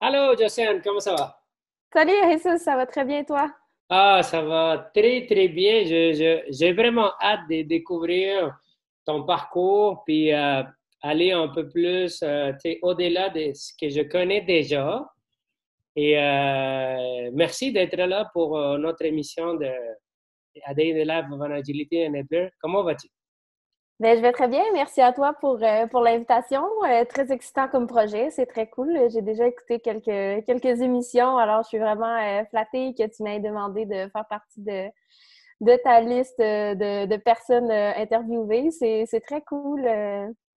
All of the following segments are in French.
Allô, Josiane, comment ça va? Salut, Jesus, ça va très bien, toi? Ah, ça va très, très bien. Je, je- j'ai vraiment hâte de découvrir ton parcours, puis euh, aller un peu plus, euh, tu sais, au-delà de ce que je connais déjà. Et euh, merci d'être là pour euh, notre émission de A Day in the Life of an Agility Enabler. Comment vas-tu? Ben, je vais très bien. Merci à toi pour, euh, pour l'invitation. Euh, très excitant comme projet. C'est très cool. J'ai déjà écouté quelques, quelques émissions. Alors, je suis vraiment euh, flattée que tu m'aies demandé de faire partie de, de ta liste de, de personnes interviewées. C'est, c'est très cool.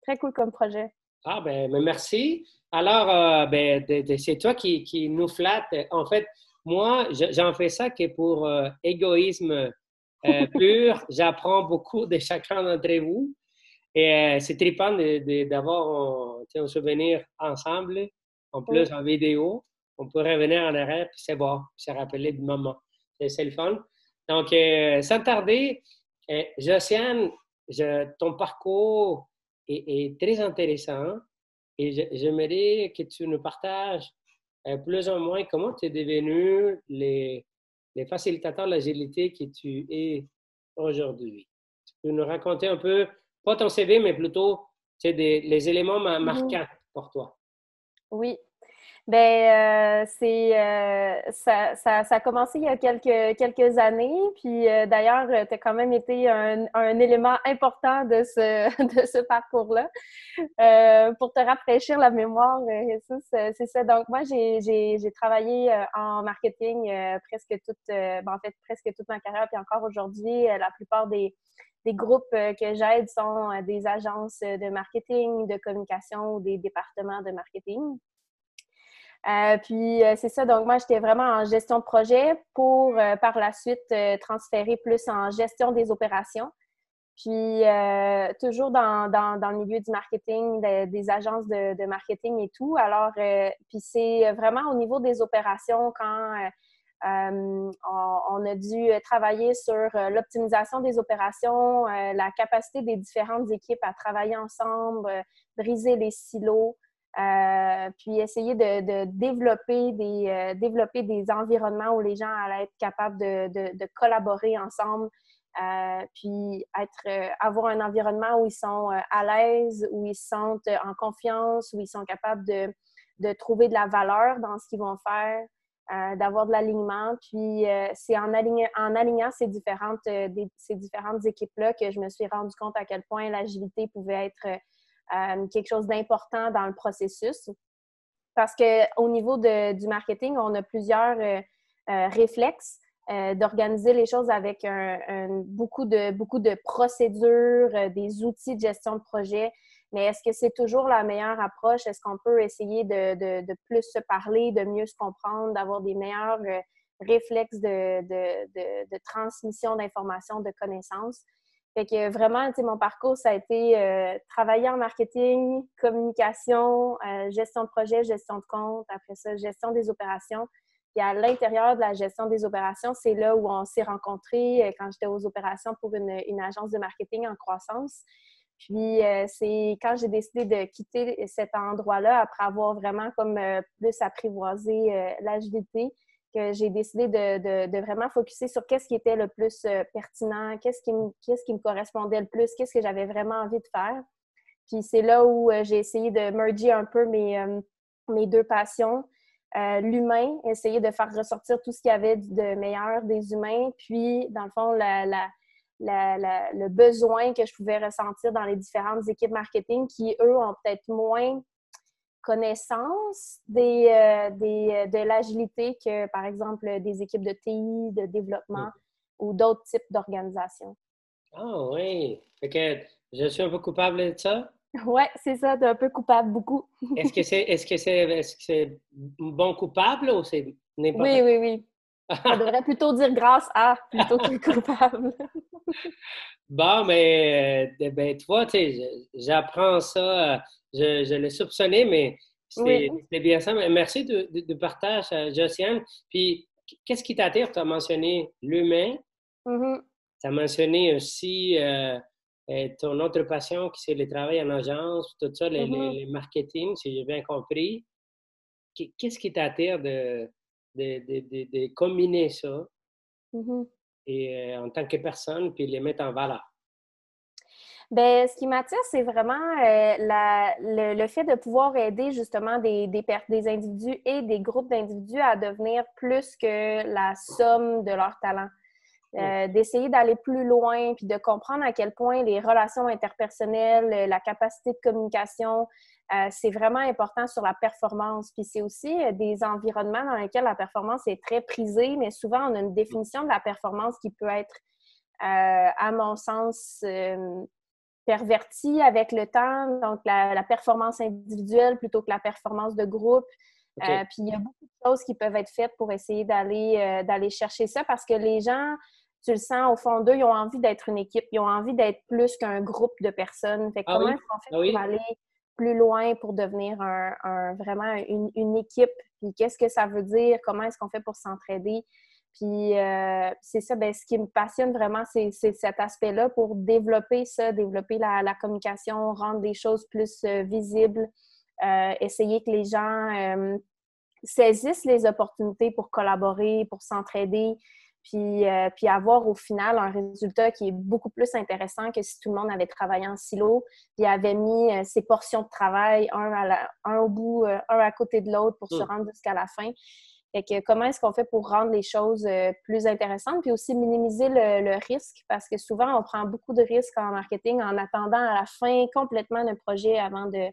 très cool comme projet. Ah, ben, ben, merci. Alors, ben, c'est toi qui, qui nous flatte. En fait, moi, je- j'en fais ça que pour égoïsme euh, pur. J'apprends beaucoup de chacun d'entre vous. Et euh, c'est trippant d'avoir un, souvenir ensemble, en Oui. plus en vidéo. On peut revenir en arrière, puis c'est bon, puis se rappeler du moment. C'est le fun. Donc, euh, sans tarder, euh, Josiane, je- ton parcours est, est très intéressant et j'aimerais que tu nous partages euh, plus ou moins comment tu es devenu les, les facilitateurs de l'agilité que tu es aujourd'hui. Tu peux nous raconter un peu, pas ton CV, mais plutôt des, les éléments Mhm. marquants pour toi. Oui. Ben, euh, c'est euh, ça, ça, ça a commencé il y a quelques, quelques années. Puis euh, d'ailleurs, tu as quand même été un, un élément important de ce, de ce parcours-là. Pour te rafraîchir la mémoire, Jesus, c'est ça. Donc, moi, j'ai travaillé en marketing presque toute, ben, en fait, presque toute ma carrière. Puis encore aujourd'hui, la plupart des, des groupes euh, que j'aide sont euh, des agences de marketing, de communication ou des départements de marketing. Euh, puis c'est ça, donc moi j'étais vraiment en gestion de projet pour par la suite transférer plus en gestion des opérations. Puis toujours dans, dans, dans, le milieu du marketing, de, des agences de, de, marketing et tout. Alors, puis c'est vraiment au niveau des opérations quand euh, on, a dû travailler sur euh, l'optimisation des opérations, euh, la capacité des différentes équipes à travailler ensemble, euh, briser les silos. Euh, puis essayer de, développer, des, euh, environnements où les gens allaient être capables de, collaborer ensemble, euh, puis être, euh, avoir un environnement où ils sont euh, à l'aise, où ils sentent en confiance, où ils sont capables de trouver de la valeur dans ce qu'ils vont faire, euh, d'avoir de l'alignement. Puis euh, c'est en, alignant, ces différentes, euh, ces différentes équipes-là que je me suis rendu compte à quel point l'agilité pouvait être quelque chose d'important dans le processus. Parce qu'au niveau de, du marketing, on a plusieurs réflexes d'organiser les choses avec un, beaucoup, de, beaucoup de procédures, des outils de gestion de projet. Mais est-ce que c'est toujours la meilleure approche? Est-ce qu'on peut essayer de, de, de, plus se parler, de mieux se comprendre, d'avoir des meilleurs euh, réflexes de, de transmission d'informations, de connaissances? Fait que vraiment, mon parcours, ça a été euh, travailler en marketing, communication, euh, gestion de projet, gestion de compte, après ça, gestion des opérations. Puis à l'intérieur de la gestion des opérations, c'est là où on s'est rencontrés euh, quand j'étais aux opérations pour une, une, agence de marketing en croissance. Puis euh, c'est quand j'ai décidé de quitter cet endroit-là, après avoir vraiment comme euh, plus apprivoisé euh, l'agilité, que j'ai décidé de, de, vraiment focuser sur qu'est-ce qui était le plus pertinent, qu'est-ce qui, me, qui me correspondait le plus, qu'est-ce que j'avais vraiment envie de faire. Puis c'est là où j'ai essayé de merger un peu mes, mes deux passions. L'humain, essayer de faire ressortir tout ce qu'il y avait de meilleur des humains, puis dans le fond, la, la, la, la, le besoin que je pouvais ressentir dans les différentes équipes marketing qui, eux, ont peut-être moins connaissance des, euh, des, de l'agilité que, par exemple, des équipes de TI, de développement Mm. ou d'autres types d'organisations. Ah oui. Fait que je suis un peu coupable de ça? Oui, c'est ça, tu es un peu coupable, beaucoup. est-ce que c'est est-ce que c'est c'est bon coupable ou c'est n'importe Oui, oui, oui. On devrait plutôt dire grâce à plutôt que coupable. bon, mais ben, tu vois, tu sais, j'apprends ça, je, je le soupçonnais, mais c'était oui. bien ça. Merci de, de, de partage, Josiane. Puis, qu'est-ce qui t'attire? Tu as mentionné l'humain. Mm -hmm. Tu as mentionné aussi euh, ton autre passion qui c'est le travail en agence, tout ça, les, mm -hmm. les, les marketing, si j'ai bien compris. qu'est-ce qui t'attire de, de, combiner ça et, en tant que personne, puis les mettre en valeur? Bien, ce qui m'attire, c'est vraiment le, le, fait de pouvoir aider justement des, des, des individus et des groupes d'individus à devenir plus que la somme de leurs talents. Euh, d'essayer d'aller plus loin, puis de comprendre à quel point les relations interpersonnelles, euh, la capacité de communication, euh, c'est vraiment important sur la performance. Puis c'est aussi des environnements dans lesquels la performance est très prisée, mais souvent on a une définition de la performance qui peut être, à mon sens, pervertie avec le temps. Donc la, performance individuelle plutôt que la performance de groupe. puis il y a beaucoup de choses qui peuvent être faites pour essayer d'aller d'aller chercher ça parce que les gens tu le sens au fond d'eux, ils ont envie d'être une équipe, ils ont envie d'être plus qu'un groupe de personnes. Fait ah comment est-ce qu'on fait ah pour aller plus loin pour devenir un, vraiment une, équipe? Puis qu'est-ce que ça veut dire? Comment est-ce qu'on fait pour s'entraider? Puis euh, c'est ça, ben, ce qui me passionne vraiment, c'est cet aspect-là pour développer ça, développer la, communication, rendre des choses plus euh, visibles, euh, essayer que les gens saisissent les opportunités pour collaborer, pour s'entraider, puis, euh, puis avoir au final un résultat qui est beaucoup plus intéressant que si tout le monde avait travaillé en silo, puis avait mis euh, ses portions de travail, un, à un au bout, euh, un à côté de l'autre pour se mm. rendre jusqu'à la fin. Fait que comment est-ce qu'on fait pour rendre les choses plus intéressantes, puis aussi minimiser le, risque, parce que souvent, on prend beaucoup de risques en marketing en attendant à la fin complètement d'un projet avant de,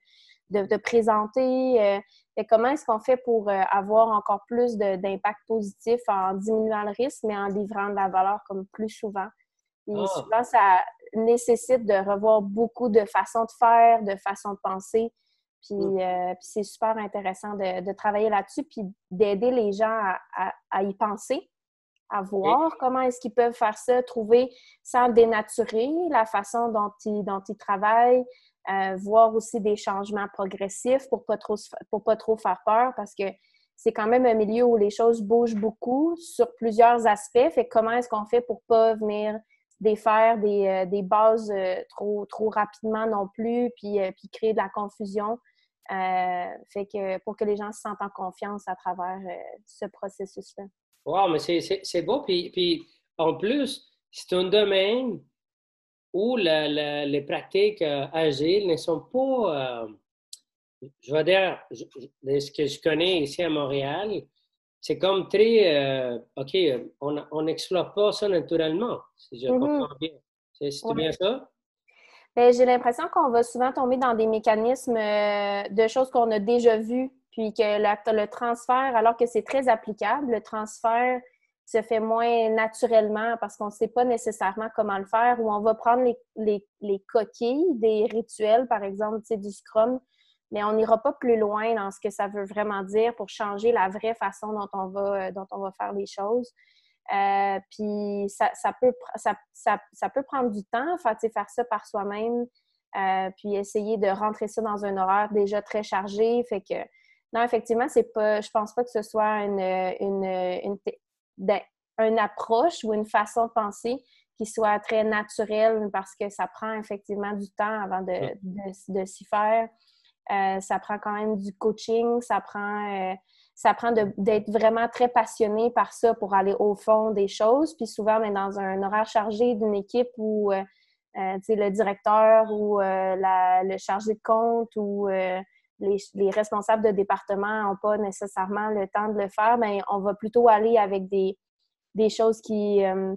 de, présenter. Euh, comment est-ce qu'on fait pour euh, avoir encore plus d'impact positif en diminuant le risque, mais en livrant de la valeur comme plus souvent? Et ah. souvent, ça nécessite de revoir beaucoup de façons de faire, de façons de penser. Puis, mm. euh, c'est super intéressant de, travailler là-dessus, puis d'aider les gens à, y penser, à voir comment est-ce qu'ils peuvent faire ça, trouver sans dénaturer la façon dont ils, dont ils travaillent, euh, voir aussi des changements progressifs pour pas trop pour pas trop faire peur parce que c'est quand même un milieu où les choses bougent beaucoup sur plusieurs aspects. Fait comment est-ce qu'on fait pour pas venir défaire des, euh, des bases euh, trop, trop rapidement non plus, puis, puis créer de la confusion? fait que pour que les gens se sentent en confiance à travers ce processus-là. Wow, mais c'est beau. Puis, puis en plus, c'est un domaine où les pratiques euh, agiles ne sont pas, euh, je vais dire, ce que je connais ici à Montréal, c'est comme très, euh, OK, on n'explore pas ça naturellement, si je mm-hmm. comprends bien. C'est bien ça? Ben, j'ai l'impression qu'on va souvent tomber dans des mécanismes de choses qu'on a déjà vues, puis que le transfert, alors que c'est très applicable, le transfert se fait moins naturellement parce qu'on ne sait pas nécessairement comment le faire ou on va prendre les, les, coquilles des rituels, par exemple, du Scrum, mais on n'ira pas plus loin dans ce que ça veut vraiment dire pour changer la vraie façon dont on va, dont on va faire les choses. Euh, puis ça, ça peut, ça, ça, ça, peut prendre du temps, faire, faire ça par soi-même, euh, puis essayer de rentrer ça dans un horaire déjà très chargé. Fait que non, effectivement, c'est pas, je pense pas que ce soit une, une, une, une approche ou une façon de penser qui soit très naturelle parce que ça prend effectivement du temps avant de, de, s'y faire. Euh, ça prend quand même du coaching, ça prend, euh, ça prend d'être vraiment très passionné par ça pour aller au fond des choses. Puis souvent, on est dans un horaire chargé d'une équipe où euh, le directeur ou la, le chargé de compte ou les, les, responsables de département n'ont pas nécessairement le temps de le faire, mais on va plutôt aller avec des, des choses qui, euh,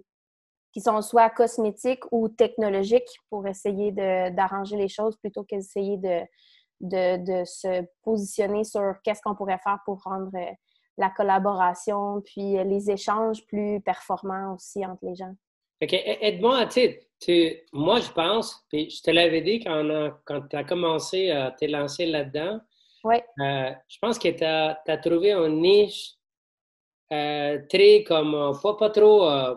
qui sont soit cosmétiques ou technologiques pour essayer d'arranger les choses plutôt qu'essayer de, de, se positionner sur qu'est-ce qu'on pourrait faire pour rendre euh, la collaboration puis les échanges plus performants aussi entre les gens. OK. Aide-moi, tu, moi, je pense, puis je te l'avais dit quand, quand tu as commencé à te lancer là-dedans. Oui. je pense que tu as, as, trouvé une niche euh, très comme, euh, pas, pas trop euh,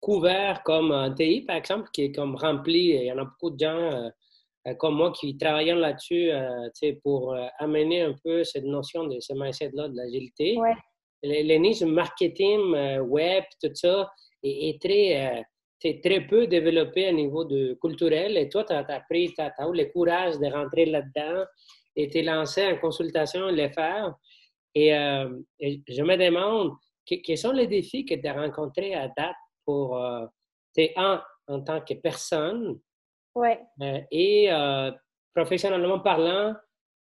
couvert comme un TI, par exemple, qui est comme rempli. Il y en a beaucoup de gens comme moi qui travaillent là-dessus pour amener un peu cette notion de ce mindset-là de l'agilité. Ouais. Les, niches marketing, web, tout ça, est, très, très peu développé à niveau de culturel. Et toi, tu as, pris, as, eu le courage de rentrer là-dedans et t'es lancé en consultation et le faire. Et, je me demande, quels sont les défis que tu as rencontrés à date pour, tu un, en tant que personne, ouais. et professionnellement parlant,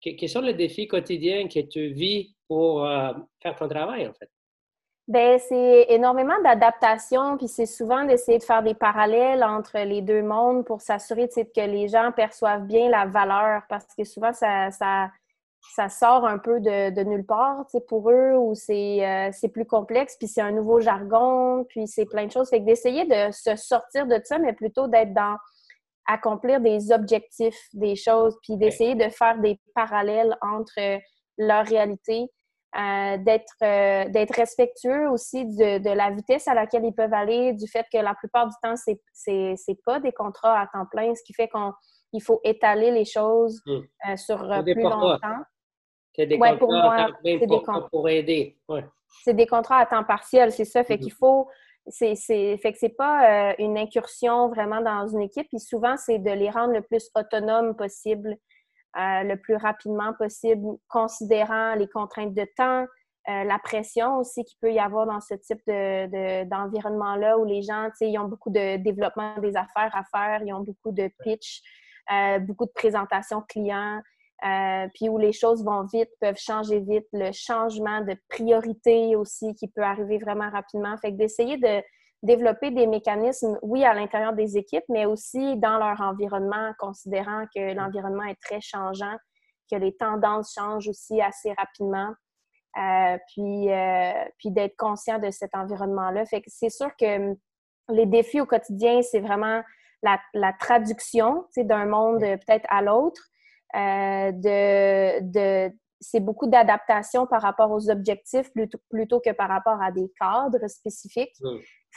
quels sont les défis quotidiens que tu vis pour faire ton travail, en fait? Ben, c'est énormément d'adaptation, puis c'est souvent d'essayer de faire des parallèles entre les deux mondes pour s'assurer que les gens perçoivent bien la valeur, parce que souvent, ça, ça, ça sort un peu de, de nulle part pour eux, ou euh, c'est plus complexe, puis c'est un nouveau jargon, puis c'est plein de choses. Fait que d'essayer de se sortir de ça, mais plutôt d'être dans accomplir des objectifs, des choses, puis d'essayer de faire des parallèles entre leur réalité euh, d'être euh, d'être respectueux aussi de, de, la vitesse à laquelle ils peuvent aller, du fait que la plupart du temps, c'est c'est pas des contrats à temps plein, ce qui fait qu'il faut étaler les choses hmm. euh, sur plus longtemps. C'est des contrats pour, moi, des contrats pour aider. C'est des contrats à temps partiel, c'est ça. Fait hmm. qu'il faut c'est fait que c'est pas une incursion vraiment dans une équipe. Puis souvent, c'est de les rendre le plus autonomes possible. Euh, le plus rapidement possible, considérant les contraintes de temps, euh, la pression aussi qu'il peut y avoir dans ce type d'environnement-là où les gens, ils ont beaucoup de développement des affaires à faire, ils ont beaucoup de pitch, euh, beaucoup de présentations clients, puis où les choses vont vite, peuvent changer vite, le changement de priorité aussi qui peut arriver vraiment rapidement. Fait que d'essayer de développer des mécanismes, oui, à l'intérieur des équipes, mais aussi dans leur environnement, considérant que l'environnement est très changeant, que les tendances changent aussi assez rapidement. Euh, puis, euh, puis d'être conscient de cet environnement-là. Fait que c'est sûr que hum, les défis au quotidien, c'est vraiment la, la traduction d'un monde peut-être à l'autre, euh, de, de c'est beaucoup d'adaptation par rapport aux objectifs plutôt, plutôt que par rapport à des cadres spécifiques.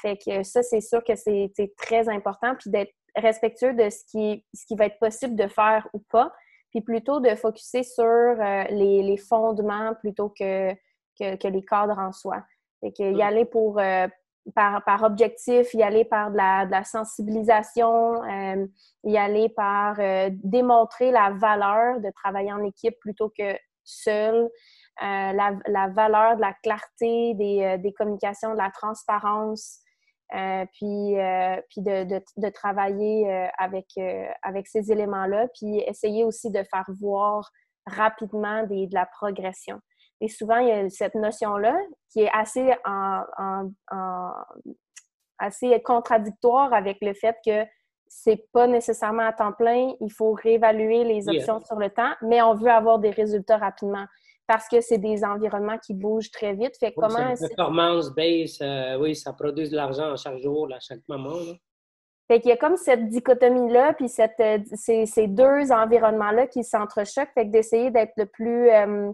Fait que ça, c'est sûr que c'est très important, puis d'être respectueux de ce qui, ce qui va être possible de faire ou pas, puis plutôt de focuser sur euh, les, les, fondements plutôt que, que, que, les cadres en soi. Fait que y aller pour, euh, par, par, objectif, y aller par de la, de la sensibilisation, euh, y aller par démontrer la valeur de travailler en équipe plutôt que seul, la, la, valeur de la clarté des, des communications, de la transparence, euh, puis, euh, puis de, de, de, travailler euh, avec, avec ces éléments-là, puis essayer aussi de faire voir rapidement des, de la progression. Et souvent, il y a cette notion-là qui est assez, en, en, assez contradictoire avec le fait que c'est pas nécessairement à temps plein, il faut réévaluer les options sur le temps, mais on veut avoir des résultats rapidement parce que c'est des environnements qui bougent très vite. Fait oui, comment... performance base, euh, oui, ça produit de l'argent à chaque jour, à chaque moment. Fait qu'il y a comme cette dichotomie-là, puis cette, euh, ces, ces, deux environnements-là qui s'entrechoquent. Fait que d'essayer d'être le plus euh,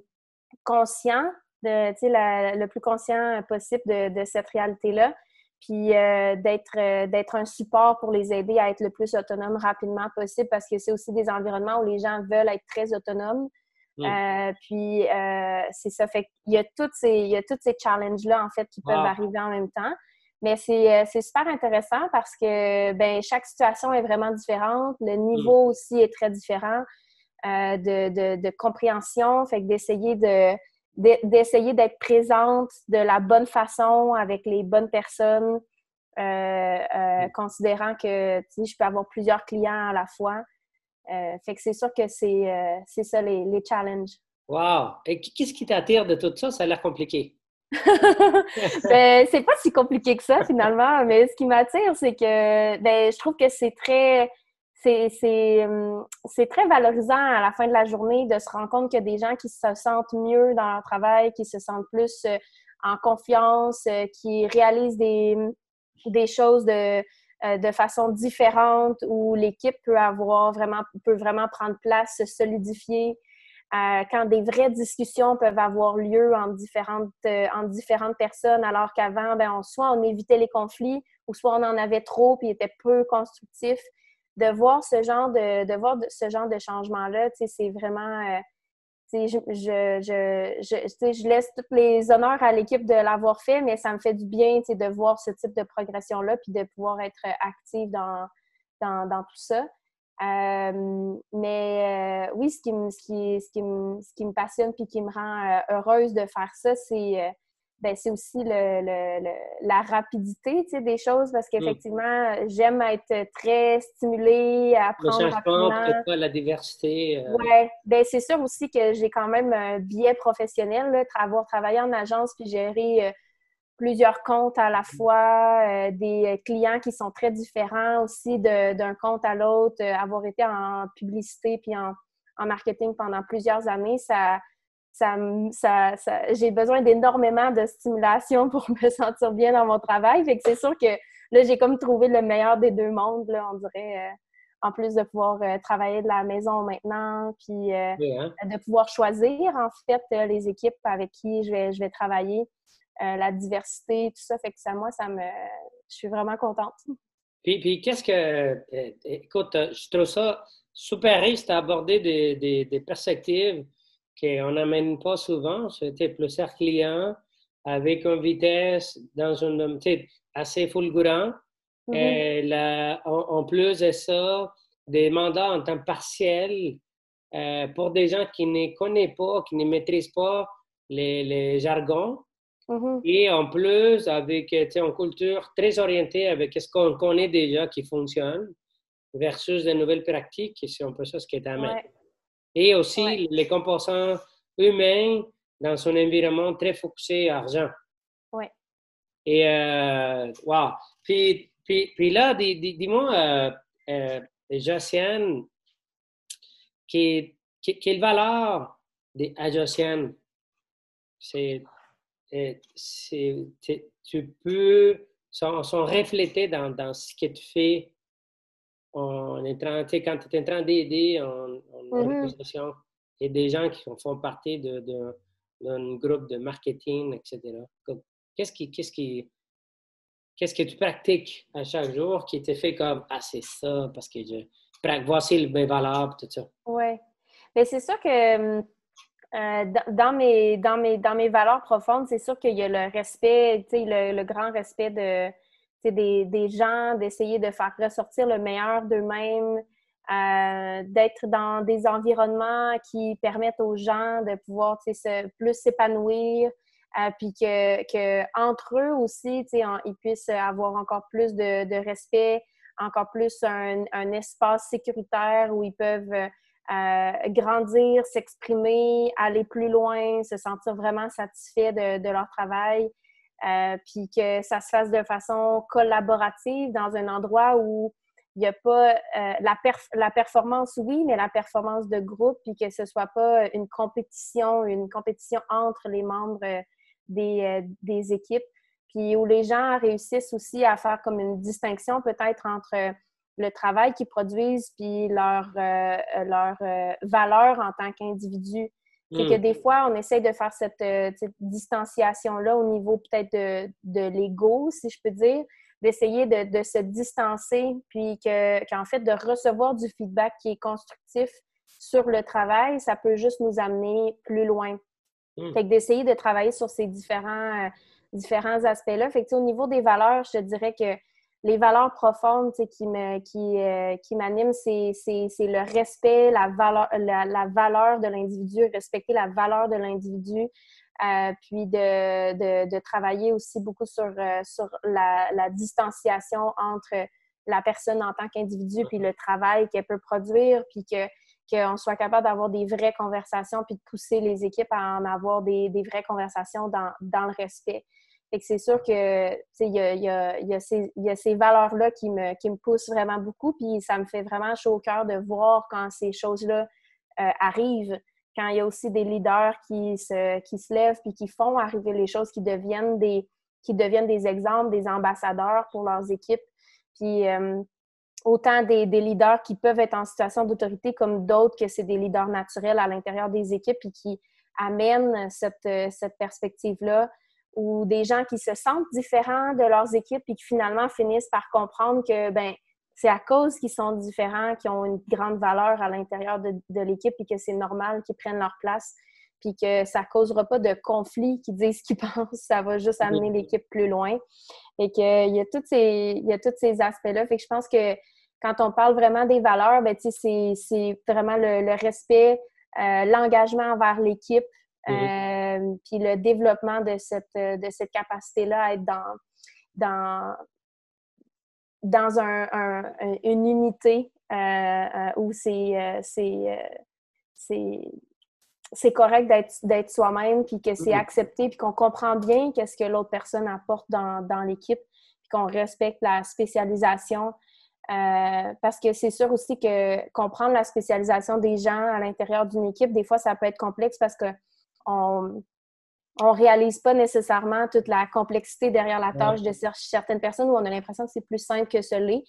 conscient, de, la, le plus conscient possible de, de cette réalité-là, puis d'être d'être un support pour les aider à être le plus autonome rapidement possible, parce que c'est aussi des environnements où les gens veulent être très autonomes, Mm. Euh, puis euh, c'est ça. Fait qu'il y a toutes ces, il y a tous ces challenges-là, en fait, qui peuvent arriver en même temps. Mais euh, c'est super intéressant parce que ben, chaque situation est vraiment différente. Le mm. niveau aussi est très différent de, de, de, compréhension. Fait que d'essayer de d'essayer d'être présente de la bonne façon avec les bonnes personnes, mm. considérant que je peux avoir plusieurs clients à la fois. Euh, fait que c'est sûr que c'est euh, ça les, les, challenges. Wow! Et qu'est-ce qui t'attire de tout ça? Ça a l'air compliqué. ben, c'est pas si compliqué que ça finalement, mais ce qui m'attire, c'est que ben, je trouve que c'est très c'est hum, très valorisant à la fin de la journée de se rendre compte qu'il y a des gens qui se sentent mieux dans leur travail, qui se sentent plus euh, en confiance, qui réalisent des, des choses de, euh, de façon différente où l'équipe peut avoir vraiment peut vraiment prendre place, se solidifier. Euh, quand des vraies discussions peuvent avoir lieu entre différentes, euh, différentes personnes, alors qu'avant, ben, soit on évitait les conflits, ou soit on en avait trop et était peu constructif. De voir ce genre de, de voir ce genre de changement-là, c'est vraiment je, je, je, je, laisse tous les honneurs à l'équipe de l'avoir fait, mais ça me fait du bien de voir ce type de progression-là puis de pouvoir être active dans, dans, dans tout ça. mais oui, ce qui, me, passionne puis qui me rend heureuse de faire ça, c'est ben, c'est aussi le, la rapidité des choses parce hmm. qu'effectivement, j'aime être très stimulée, apprendre le rapidement. Pas la diversité. Euh... Oui, ben, c'est sûr aussi que j'ai quand même un biais professionnel, là, avoir travaillé en agence puis gérer euh, plusieurs comptes à la fois, euh, des clients qui sont très différents aussi d'un compte à l'autre, avoir été en publicité puis en, en marketing pendant plusieurs années, ça ça, ça, j'ai besoin d'énormément de stimulation pour me sentir bien dans mon travail. Fait que c'est sûr que là, j'ai comme trouvé le meilleur des deux mondes, là, on dirait. Euh, en plus de pouvoir euh, travailler de la maison maintenant, puis euh, hein? de pouvoir choisir, en fait, les équipes avec qui je vais, je vais travailler, la diversité, tout ça. Fait que ça, moi, ça me... Je suis vraiment contente. Puis, puis qu'est-ce que... Écoute, je trouve ça super riche des, des, des perspectives qu'on n'amène pas souvent. C'était plusieurs clients avec une vitesse dans un assez fulgurant. Mm-hmm. Et en, plus de ça, des mandats en temps partiel euh, pour des gens qui ne connaissent pas, qui ne maîtrisent pas les, jargons. Mm-hmm. Et en plus, avec une culture très orientée avec ce qu'on connaît déjà qui fonctionne versus des nouvelles pratiques, c'est un peu ça ce qui est à mettre. Et aussi les composants humains dans son environnement très focusé argent. Oui. Et, euh, wow. Puis, puis, puis là, dis-moi, euh, euh, Josiane, quelle valeur des Josiane? C'est, euh, tu peux, sont, sont reflétés dans, dans ce que tu fais on est quand tu es en train d'aider en, en mm-hmm. et des gens qui font partie d'un de, groupe de marketing, etc. Qu'est-ce qui, qu'est-ce qui, qu'est-ce que tu pratiques à chaque jour qui te fait comme ah c'est ça parce que je voici mes valeurs tout ça? Oui, mais c'est sûr que euh, dans, mes, dans, mes, dans mes valeurs profondes, c'est sûr qu'il y a le respect, le, le grand respect de des, des gens, d'essayer de faire ressortir le meilleur d'eux-mêmes, euh, d'être dans des environnements qui permettent aux gens de pouvoir plus s'épanouir, euh, puis que, entre eux aussi, ils puissent avoir encore plus de, respect, encore plus un, espace sécuritaire où ils peuvent euh, grandir, s'exprimer, aller plus loin, se sentir vraiment satisfaits de leur travail. Euh, puis que ça se fasse de façon collaborative dans un endroit où il n'y a pas euh, la, la performance, oui, mais la performance de groupe, puis que ce ne soit pas une compétition, une compétition entre les membres euh, des, des, équipes, puis où les gens réussissent aussi à faire comme une distinction peut-être entre le travail qu'ils produisent puis leur, leur valeur en tant qu'individu. C'est que hmm. des fois, on essaye de faire cette, euh, distanciation-là au niveau peut-être de, de l'ego, si je peux dire, d'essayer de, de, se distancer, puis qu'en fait, de recevoir du feedback qui est constructif sur le travail, ça peut juste nous amener plus loin. Hmm. Fait que d'essayer de travailler sur ces différents, euh, différents aspects-là. Fait que au niveau des valeurs, je te dirais que les valeurs profondes qui me qui, euh, qui m'animent, c'est, le respect, la valeur, la, valeur de l'individu, respecter la valeur de l'individu, euh, puis de, de, de, travailler aussi beaucoup sur, euh, sur la, distanciation entre la personne en tant qu'individu puis le travail qu'elle peut produire, puis que qu'on soit capable d'avoir des vraies conversations puis de pousser les équipes à en avoir des, des vraies conversations dans, dans le respect. Fait que c'est sûr que il y a, ces, valeurs-là qui me, poussent vraiment beaucoup. Puis ça me fait vraiment chaud au cœur de voir quand ces choses-là euh, arrivent. Quand il y a aussi des leaders qui se, lèvent puis qui font arriver les choses, qui deviennent des, qui deviennent des exemples, des ambassadeurs pour leurs équipes. Puis euh, autant des, leaders qui peuvent être en situation d'autorité comme d'autres que c'est des leaders naturels à l'intérieur des équipes et qui amènent cette perspective-là ou des gens qui se sentent différents de leurs équipes et qui finalement finissent par comprendre que ben c'est à cause qu'ils sont différents, qu'ils ont une grande valeur à l'intérieur de, l'équipe et que c'est normal qu'ils prennent leur place puis que ça causera pas de conflit, qu'ils disent ce qu'ils pensent, ça va juste amener l'équipe plus loin. Et qu'il y a tous ces, il y a tous ces aspects-là. Fait que je pense que quand on parle vraiment des valeurs, ben, c'est vraiment le, respect, euh, l'engagement envers l'équipe, mm-hmm. puis le développement de cette, de cette capacité-là à être dans, dans, dans un, une unité où c'est c'est correct d'être soi-même, puis que c'est mm-hmm. accepté, puis qu'on comprend bien qu'est-ce que l'autre personne apporte dans, dans l'équipe, puis qu'on respecte la spécialisation. Euh, parce que c'est sûr aussi que comprendre la spécialisation des gens à l'intérieur d'une équipe, des fois, ça peut être complexe parce que on on réalise pas nécessairement toute la complexité derrière la tâche de certaines personnes où on a l'impression que c'est plus simple que ce l'est,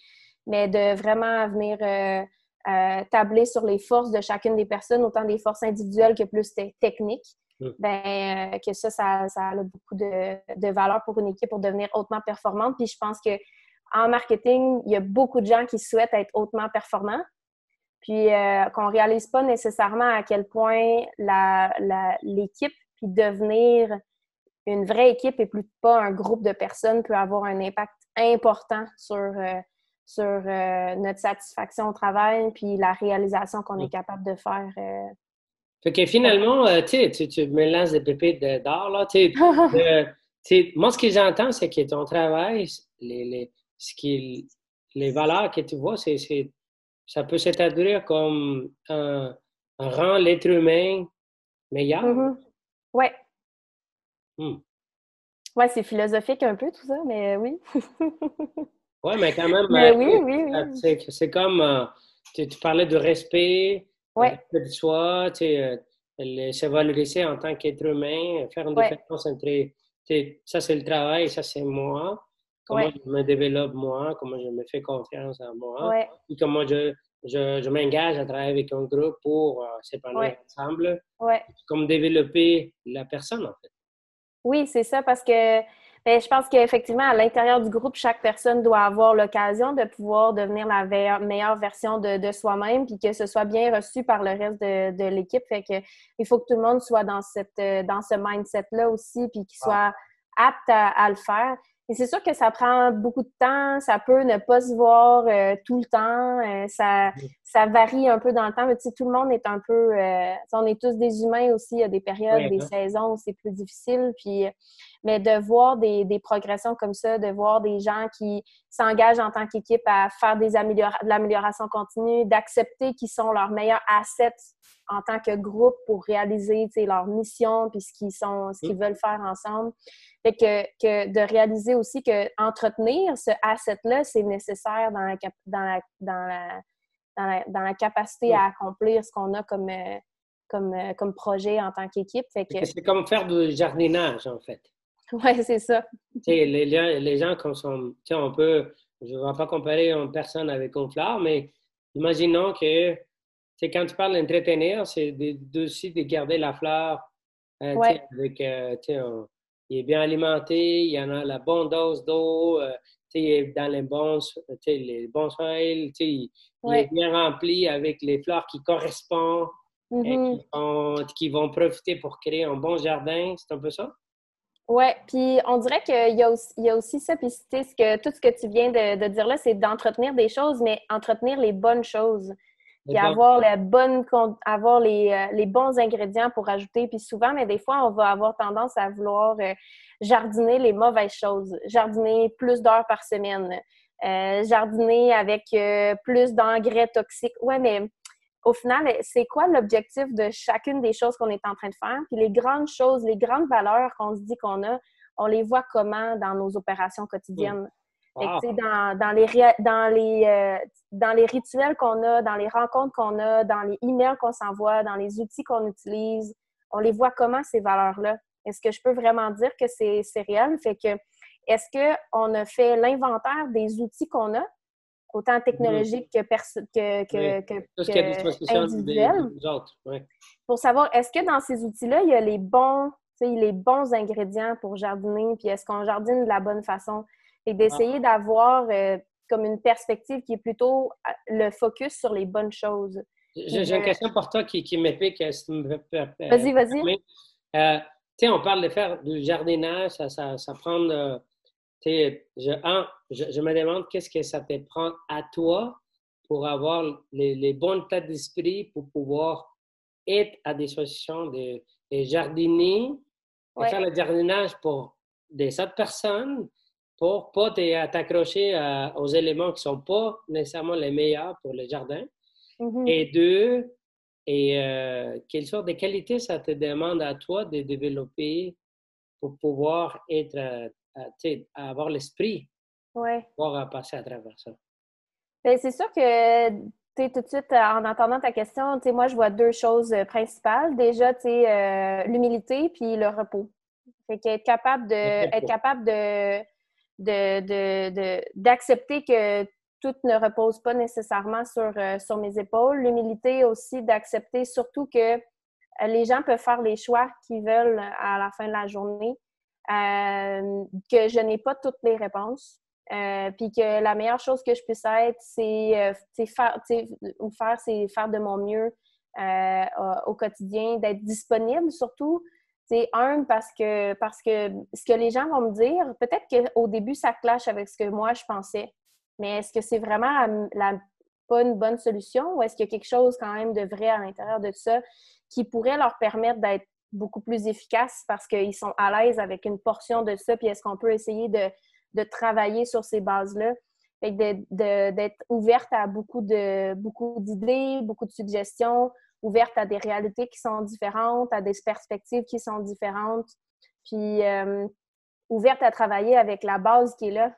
mais de vraiment venir euh, euh, tabler sur les forces de chacune des personnes, autant des forces individuelles que plus techniques, mm. ben, euh, que ça, ça, a beaucoup de, valeur pour une équipe pour devenir hautement performante. Puis je pense que en marketing, il y a beaucoup de gens qui souhaitent être hautement performants, puis euh, qu'on ne réalise pas nécessairement à quel point l'équipe, puis devenir une vraie équipe et plus pas un groupe de personnes peut avoir un impact important sur sur euh, notre satisfaction au travail puis la réalisation qu'on est mm. capable de faire. Euh. Fait que finalement, euh, tu, tu me lances des pépites d'or, là. moi, ce que j'entends, c'est que ton travail, les, les, ce qui, les valeurs que tu vois, c'est, ça peut s'établir comme un, rang l'être humain meilleur. Oui. Hmm. Oui, c'est philosophique un peu tout ça, mais oui. Oui, mais quand même, mais oui, oui, oui. c'est comme, euh, tu, parlais de respect, ouais. de soi, tu euh, se valoriser en tant qu'être humain, faire une différence entre, ça c'est le travail, ça c'est moi, comment je me développe moi, comment je me fais confiance en moi, et comment je, je, je m'engage à travailler avec un groupe pour euh, s'épanouir ensemble, comme développer la personne en fait. Oui, c'est ça, parce que Bien, je pense qu'effectivement, à l'intérieur du groupe, chaque personne doit avoir l'occasion de pouvoir devenir la meilleure version de, soi-même, puis que ce soit bien reçu par le reste de, l'équipe. Fait que il faut que tout le monde soit dans cette dans ce mindset-là aussi, puis qu'il soit apte à, le faire. Et c'est sûr que ça prend beaucoup de temps, ça peut ne pas se voir euh, tout le temps, euh, ça, ça varie un peu dans le temps, mais tu sais, tout le monde est un peu... Euh, on est tous des humains aussi, il y a des périodes, des saisons où c'est plus difficile, puis... Mais de voir des, des, progressions comme ça, de voir des gens qui s'engagent en tant qu'équipe à faire des de l'amélioration continue, d'accepter qu'ils sont leurs meilleurs assets en tant que groupe pour réaliser leur mission puis ce qu'ils sont, ce qu'ils veulent faire ensemble. Fait que, que de réaliser aussi que entretenir ce asset-là, c'est nécessaire dans la, dans la, dans la, dans la, dans la capacité à accomplir ce qu'on a comme, euh, comme, euh, comme projet en tant qu'équipe. Que... C'est comme faire du jardinage, en fait. Oui, c'est ça. les, les gens, comme sont, on peut, je ne vais pas comparer une personne avec une fleur, mais imaginons que quand tu parles d'entretenir, c'est aussi de garder la fleur euh, avec, euh, il est bien alimenté, il y en a la bonne dose d'eau, euh, il est dans les bons, les bons soils, il, est bien rempli avec les fleurs qui correspondent, mm-hmm. qui, vont, profiter pour créer un bon jardin. C'est un peu ça? Oui, puis on dirait qu'il y, a aussi, il y a aussi ça, puis ce que, tout ce que tu viens de dire là, c'est d'entretenir des choses, mais entretenir les bonnes choses puis avoir, les bonnes, avoir les, euh, les, bons ingrédients pour ajouter. Puis souvent, mais des fois, on va avoir tendance à vouloir euh, jardiner les mauvaises choses, jardiner plus d'heures par semaine, euh, jardiner avec plus d'engrais toxiques. Ouais, mais au final, c'est quoi l'objectif de chacune des choses qu'on est en train de faire? Puis les grandes choses, les grandes valeurs qu'on se dit qu'on a, on les voit comment dans nos opérations quotidiennes? Dans, dans, les, dans, les, euh, dans les rituels qu'on a, dans les rencontres qu'on a, dans les emails qu'on s'envoie, dans les outils qu'on utilise, on les voit comment ces valeurs-là? Est-ce que je peux vraiment dire que c'est réel? Fait que est-ce qu'on a fait l'inventaire des outils qu'on a, autant technologiques que, que, que, que, individuels, pour savoir est-ce que dans ces outils-là, il y a les bons, les bons ingrédients pour jardiner, puis est-ce qu'on jardine de la bonne façon? et d'essayer d'avoir euh, comme une perspective qui est plutôt euh, le focus sur les bonnes choses. J'ai une question pour toi qui, qui m'épique. Vas-y, vas-y. Euh, tu sais, on parle de faire du jardinage, ça, ça, ça prend. Je, je, je, me demande qu'est-ce que ça te prend à toi pour avoir les, les bons états d'esprit pour pouvoir être à disposition des, jardiniers et faire le jardinage pour des autres personnes pour pas t'accrocher aux éléments qui ne sont pas nécessairement les meilleurs pour le jardin. Mm-hmm. Et deux, et euh, quelle sorte de qualité ça te demande à toi de développer pour pouvoir être, euh, avoir l'esprit ouais. pour passer à travers ça? Ben, c'est sûr que tout de suite, en entendant ta question, moi, je vois deux choses euh, principales. Déjà, l'humilité puis le repos. Fait qu'être capable de, être capable de, d'accepter que tout ne repose pas nécessairement sur, euh, sur mes épaules. L'humilité aussi d'accepter surtout que euh, les gens peuvent faire les choix qu'ils veulent à la fin de la journée, euh, que je n'ai pas toutes les réponses. puis que la meilleure chose que je puisse être, c'est faire, ou faire, c'est faire de mon mieux au quotidien, d'être disponible surtout, c'est un, parce que, parce que ce que les gens vont me dire, peut-être qu'au début, ça clash avec ce que moi, je pensais. Mais est-ce que c'est vraiment la, pas une bonne solution ou est-ce qu'il y a quelque chose quand même de vrai à l'intérieur de ça qui pourrait leur permettre d'être beaucoup plus efficaces parce qu'ils sont à l'aise avec une portion de ça, puis est-ce qu'on peut essayer de, de travailler sur ces bases-là? d'être ouverte à beaucoup de beaucoup d'idées, beaucoup de suggestions, ouverte à des réalités qui sont différentes, à des perspectives qui sont différentes, puis euh, ouverte à travailler avec la base qui est là.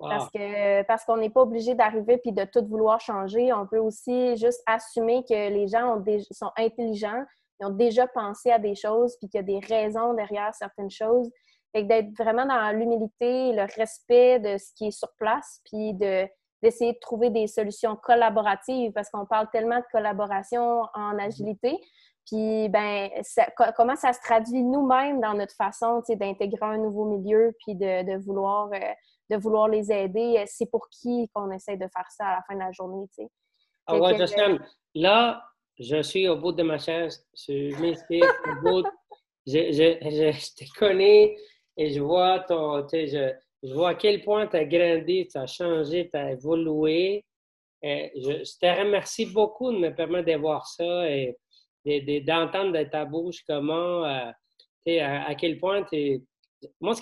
Parce que parce qu'on n'est pas obligé d'arriver puis de tout vouloir changer. On peut aussi juste assumer que les gens ont sont intelligents, ils ont déjà pensé à des choses puis qu'il y a des raisons derrière certaines choses. Fait d'être vraiment dans l'humilité, le respect de ce qui est sur place, puis de d'essayer de trouver des solutions collaboratives parce qu'on parle tellement de collaboration en mhm. agilité. Puis, ben, comment ça se traduit nous-mêmes dans notre façon d'intégrer un nouveau milieu puis de, vouloir, euh, de vouloir les aider? C'est pour qui qu'on essaie de faire ça à la fin de la journée? Ah ouais, là, je suis au bout de ma chaise. Je m'inspire au bout. Je, je, je, te connais et je vois ton. Je, je vois à quel point tu as grandi, tu as changé, tu as évolué. Je, te remercie beaucoup de me permettre de voir ça et d'entendre de, ta bouche comment, euh, à, à, quel point tu es. Moi,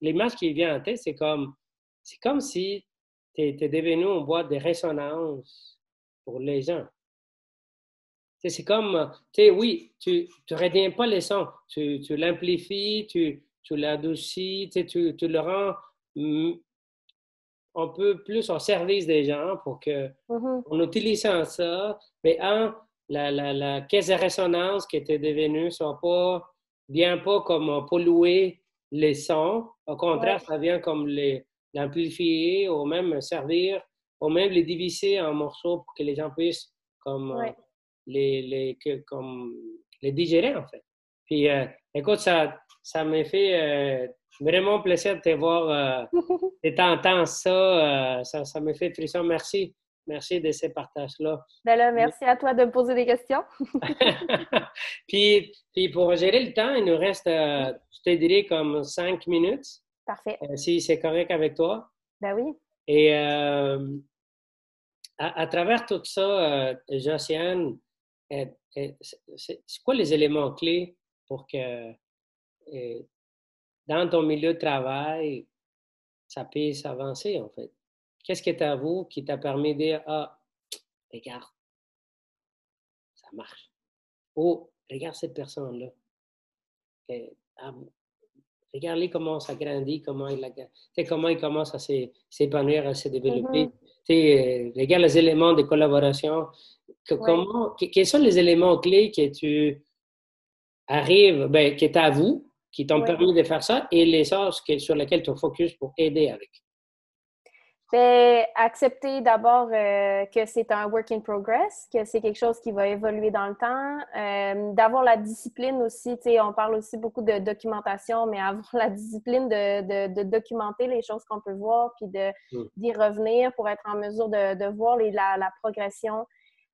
l'image qui vient en tête, c'est comme, c'est comme si tu étais devenu une boîte de résonance pour les gens. C'est comme, tu oui, tu ne retiens pas les sons, tu, tu l'amplifies, tu, tu l'adoucis, tu, tu le rends un peu plus au service des gens pour que mm-hmm. on utilise ça, mais un, la, la, la, caisse de résonance qui était devenue soit pas, vient pas comme polluer les sons. Au contraire, ça vient comme l'amplifier ou même servir, ou même les diviser en morceaux pour que les gens puissent comme, les, les, que, comme, les digérer en fait. Puis euh, écoute, ça, ça m'a fait euh, vraiment plaisir de te voir, euh, de t'entendre ça, ça. Ça me fait frisson. Merci. Merci de ces partages-là. Ben merci à toi de me poser des questions. puis, puis, pour gérer le temps, il nous reste, je te dirais, comme cinq minutes. Parfait. si c'est correct avec toi. Ben oui. Et à, à, travers tout ça, Josiane, c'est quoi les éléments clés pour que dans ton milieu de travail, ça puisse avancer, en fait? Qu'est-ce qui est à vous qui t'a permis de dire Ah, regarde, ça marche? Oh, regarde cette personne-là. Ah, regarde comment ça grandit, comment il, a, comment il commence à s'épanouir, à se développer. Mm-hmm. Euh, regarde les éléments de collaboration. Comment, quels sont les éléments clés que tu arrives, ben, qui est à vous, qui t'ont permis de faire ça et les choses sur lesquelles tu focuses pour aider avec? Bien, accepter d'abord euh, que c'est un work in progress, que c'est quelque chose qui va évoluer dans le temps, euh, d'avoir la discipline aussi, tu sais, on parle aussi beaucoup de documentation, mais avoir la discipline de, de, documenter les choses qu'on peut voir, puis mmh. d'y revenir pour être en mesure de, de voir les, la, la, progression.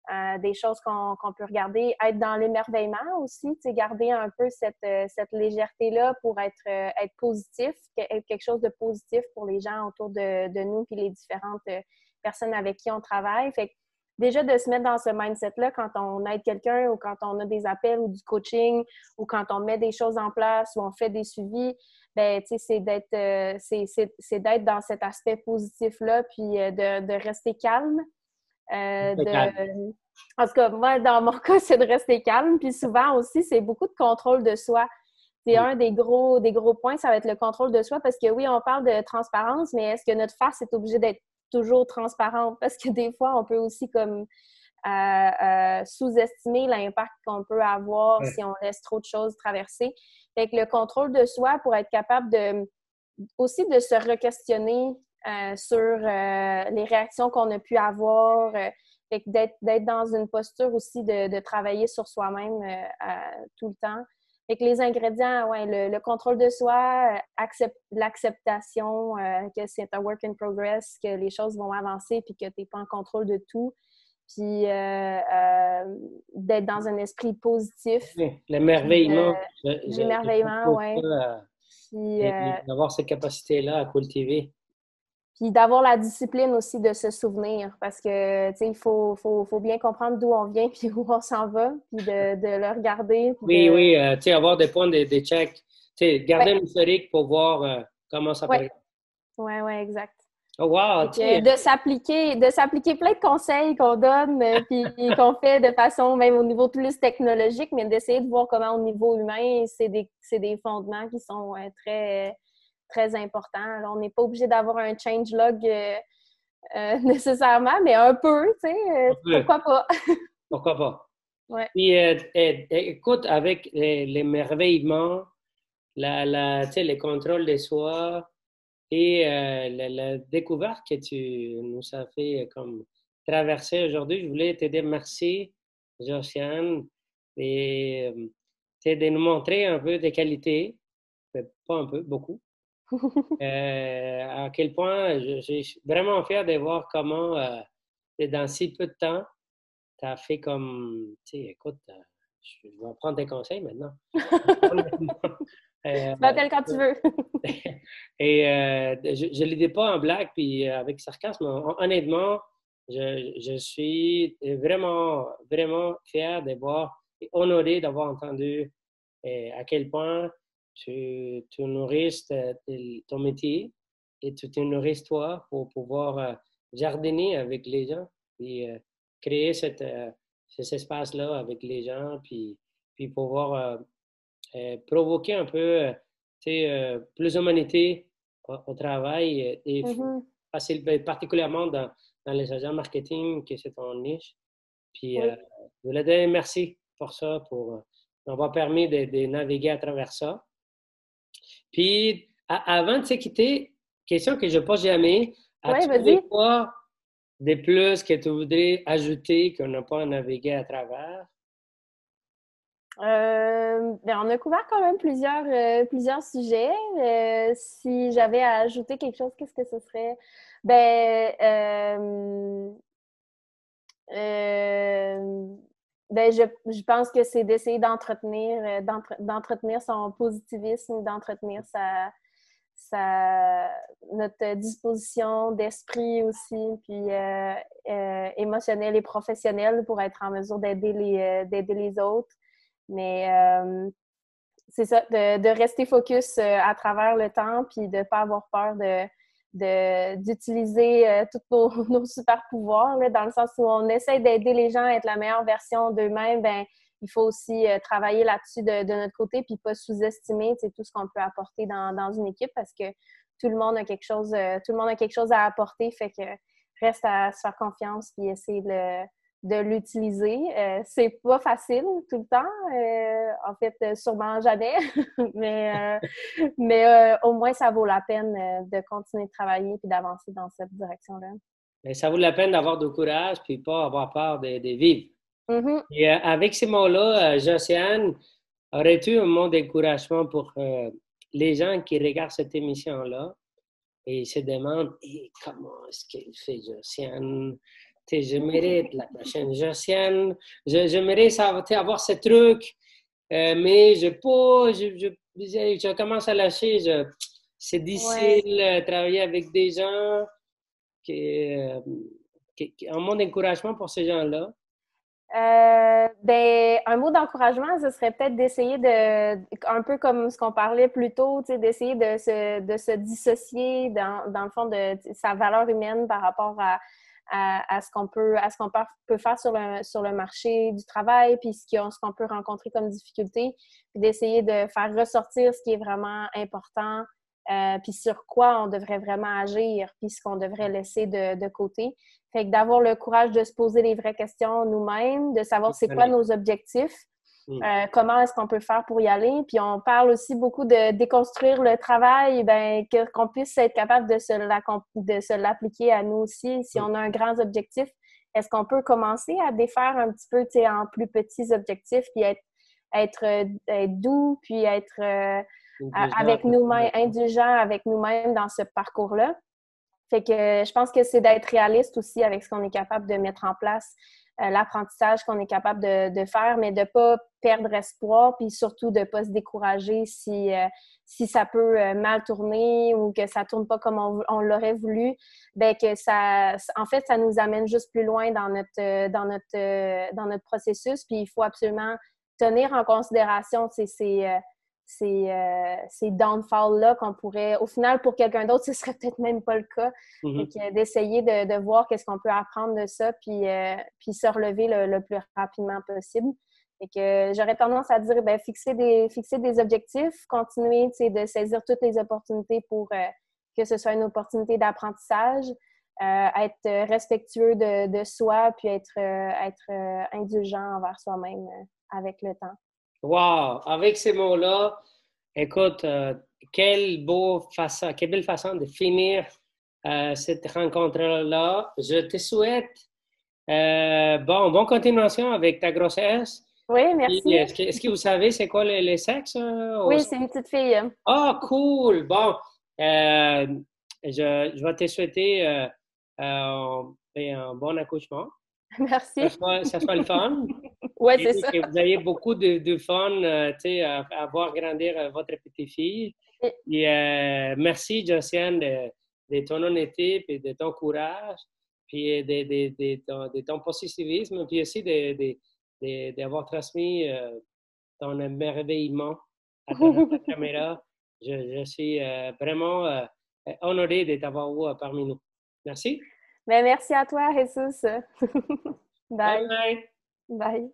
Euh, des choses qu'on peut regarder, être dans l'émerveillement aussi, garder un peu cette, euh, légèreté-là pour être, euh, positif, être quelque chose de positif pour les gens autour de, nous, puis les différentes personnes avec qui on travaille. Fait déjà de se mettre dans ce mindset-là quand on aide quelqu'un ou quand on a des appels ou du coaching ou quand on met des choses en place ou on fait des suivis, ben, c'est d'être dans cet aspect positif-là, puis de, rester calme. Euh, de, en tout cas, moi, dans mon cas, c'est de rester calme. Puis souvent aussi, c'est beaucoup de contrôle de soi. C'est un des gros, des gros points, ça va être le contrôle de soi parce que oui, on parle de transparence, mais est-ce que notre face est obligée d'être toujours transparente? Parce que des fois, on peut aussi comme euh, euh, sous-estimer l'impact qu'on peut avoir si on laisse trop de choses traverser. Fait que le contrôle de soi pour être capable de aussi de se re-questionner euh, sur les réactions qu'on a pu avoir, fait d'être dans une posture aussi de, de travailler sur soi-même tout le temps. Fait que les ingrédients, ouais, le, contrôle de soi, l'acceptation que c'est un work in progress, que les choses vont avancer puis que tu n'es pas en contrôle de tout puis euh, euh, d'être dans un esprit positif. L'émerveillement. L'émerveillement, oui. Euh, d'avoir ces capacités-là à cultiver. Puis d'avoir la discipline aussi de se souvenir, parce que, tu sais, il faut, faut, faut, bien comprendre d'où on vient puis où on s'en va, puis de, de, le regarder. Oui, oui, tu sais, avoir des points, des, des checks. Tu sais, garder l'historique pour voir comment ça peut. Oui, oui, exact. Oh, wow, de s'appliquer, de s'appliquer plein de conseils qu'on donne, euh, puis qu'on fait de façon même au niveau plus technologique, mais d'essayer de voir comment au niveau humain, c'est des, des, fondements qui sont euh, très, importants. on n'est pas obligé d'avoir un changelog euh, nécessairement, mais un peu, tu sais, pourquoi pas? pourquoi pas? Ouais. Puis, écoute, avec l'émerveillement, la, la, les contrôles de soi, et euh, la, découverte que tu nous as fait comme traverser aujourd'hui, je voulais te dire merci, Josiane, et euh, de nous montrer un peu tes qualités, pas un peu, beaucoup. Euh, à quel point je, suis vraiment fier de voir comment, euh, dans si peu de temps, tu as fait comme, tu sais, écoute, je vais prendre tes conseils maintenant. Euh, M'appelle quand tu veux. et euh, je ne l'ai pas en blague, puis euh, avec sarcasme. Honnêtement, je, je, suis vraiment, vraiment fier de voir et honoré d'avoir entendu à quel point tu, tu nourris ton métier et tu te nourris toi pour pouvoir jardiner avec les gens et créer cette, cet espace-là avec les gens, puis, puis pouvoir euh, provoquer un peu euh, euh, plus d'humanité au, travail et ben, particulièrement dans, dans, les agents marketing, que c'est ton niche. Puis, je voulais dire merci pour ça, pour m'avoir permis de, naviguer à travers ça. Puis, avant de se quitter, question que je pose jamais. As-tu quoi des plus que tu voudrais ajouter qu'on n'a pas navigué à travers? Euh, ben, on a couvert quand même plusieurs, euh, plusieurs sujets. Euh, si j'avais à ajouter quelque chose, qu'est-ce que ce serait? Ben, ben je, je, pense que c'est d'essayer d'entretenir, d'entretenir son positivisme, d'entretenir sa, sa, notre disposition d'esprit aussi, puis émotionnelle et professionnelle pour être en mesure d'aider les, d'aider les autres. Mais euh, c'est ça, de, rester focus euh, à travers le temps, puis de ne pas avoir peur de d'utiliser euh, tous nos, super pouvoirs, dans le sens où on essaie d'aider les gens à être la meilleure version d'eux-mêmes, ben, il faut aussi travailler là-dessus de, notre côté, puis pas sous-estimer tout ce qu'on peut apporter dans, dans, une équipe parce que tout le monde a quelque chose, tout le monde a quelque chose à apporter, fait que reste à se faire confiance puis essayer de, de l'utiliser. Euh, c'est pas facile tout le temps. Euh, en fait, euh, sûrement jamais. mais mais au moins, ça vaut la peine de continuer de travailler et d'avancer dans cette direction-là. Mais ça vaut la peine d'avoir du courage puis pas avoir peur de, vivre. Mm-hmm. Et avec ces mots-là, Josiane, aurais-tu un mot d'encouragement pour les gens qui regardent cette émission-là et se demandent comment est-ce qu'elle fait, Josiane? Je mérite la prochaine Josiane, je, avoir ce truc, euh, mais je pas, je, je, commence à lâcher, c'est difficile de travailler avec des gens. un mot d'encouragement pour ces gens-là? Euh, ben, un mot d'encouragement, ce serait peut-être d'essayer de, un peu comme ce qu'on parlait plus tôt, d'essayer de se, de se dissocier dans, dans, le fond de sa valeur humaine par rapport à, à, ce qu'on peut, à ce qu'on peut faire sur le, sur le marché du travail, puis ce qu'on peut rencontrer comme difficulté, puis d'essayer de faire ressortir ce qui est vraiment important, euh, puis sur quoi on devrait vraiment agir, puis ce qu'on devrait laisser de, de côté. Fait que d'avoir le courage de se poser les vraies questions nous-mêmes, de savoir c'est quoi nos objectifs. Euh, comment est-ce qu'on peut faire pour y aller? Puis on parle aussi beaucoup de déconstruire le travail, ben, qu'on puisse être capable de se l'appliquer à nous aussi. Si mm. on a un grand objectif, est-ce qu'on peut commencer à défaire un petit peu en plus petits objectifs, puis être, être, euh, doux, puis être euh, avec nous-mêmes, indulgent avec nous-mêmes dans ce parcours-là? Fait que je pense que c'est d'être réaliste aussi avec ce qu'on est capable de mettre en place, l'apprentissage qu'on est capable de, faire, mais de ne pas perdre espoir, puis surtout de ne pas se décourager si, euh, si ça peut euh, mal tourner ou que ça ne tourne pas comme on, l'aurait voulu. Bien que ça, en fait, ça nous amène juste plus loin dans notre, dans notre, dans notre processus, puis il faut absolument tenir en considération ces, ces, euh, ces downfalls-là qu'on pourrait, au final, pour quelqu'un d'autre, ce serait peut-être même pas le cas. Mm-hmm. D'essayer de, de, voir qu'est-ce qu'on peut apprendre de ça, puis, euh, puis se relever le, plus rapidement possible. Et que j'aurais tendance à dire, ben, fixer, des, fixer des objectifs, continuer de saisir toutes les opportunités pour euh, que ce soit une opportunité d'apprentissage, être respectueux de, de, soi, puis être, être indulgent envers soi-même avec le temps. Wow! Avec ces mots-là, écoute, euh, quelle, beau façon, quelle belle façon de finir euh, cette rencontre-là. Je te souhaite euh, bon, bonne continuation avec ta grossesse. Oui, merci. Est-ce que, vous savez c'est quoi les, sexes? oui, c'est une petite fille. Ah, cool! Bon, je, je, vais te souhaiter un bon accouchement. Merci. Ça soit, le fun. oui, c'est ça. Que vous ayez beaucoup de, de fun euh, à, à, voir grandir euh, votre petite fille. Et euh, merci, Josiane, de, de, ton honnêteté et de ton courage, puis de, de, ton, ton positivisme, puis aussi d'avoir transmis ton émerveillement à la caméra. Je, je suis vraiment honoré de t'avoir parmi nous. Merci. Mais ben, merci à toi, Jesus. Bye. Bye. Bye.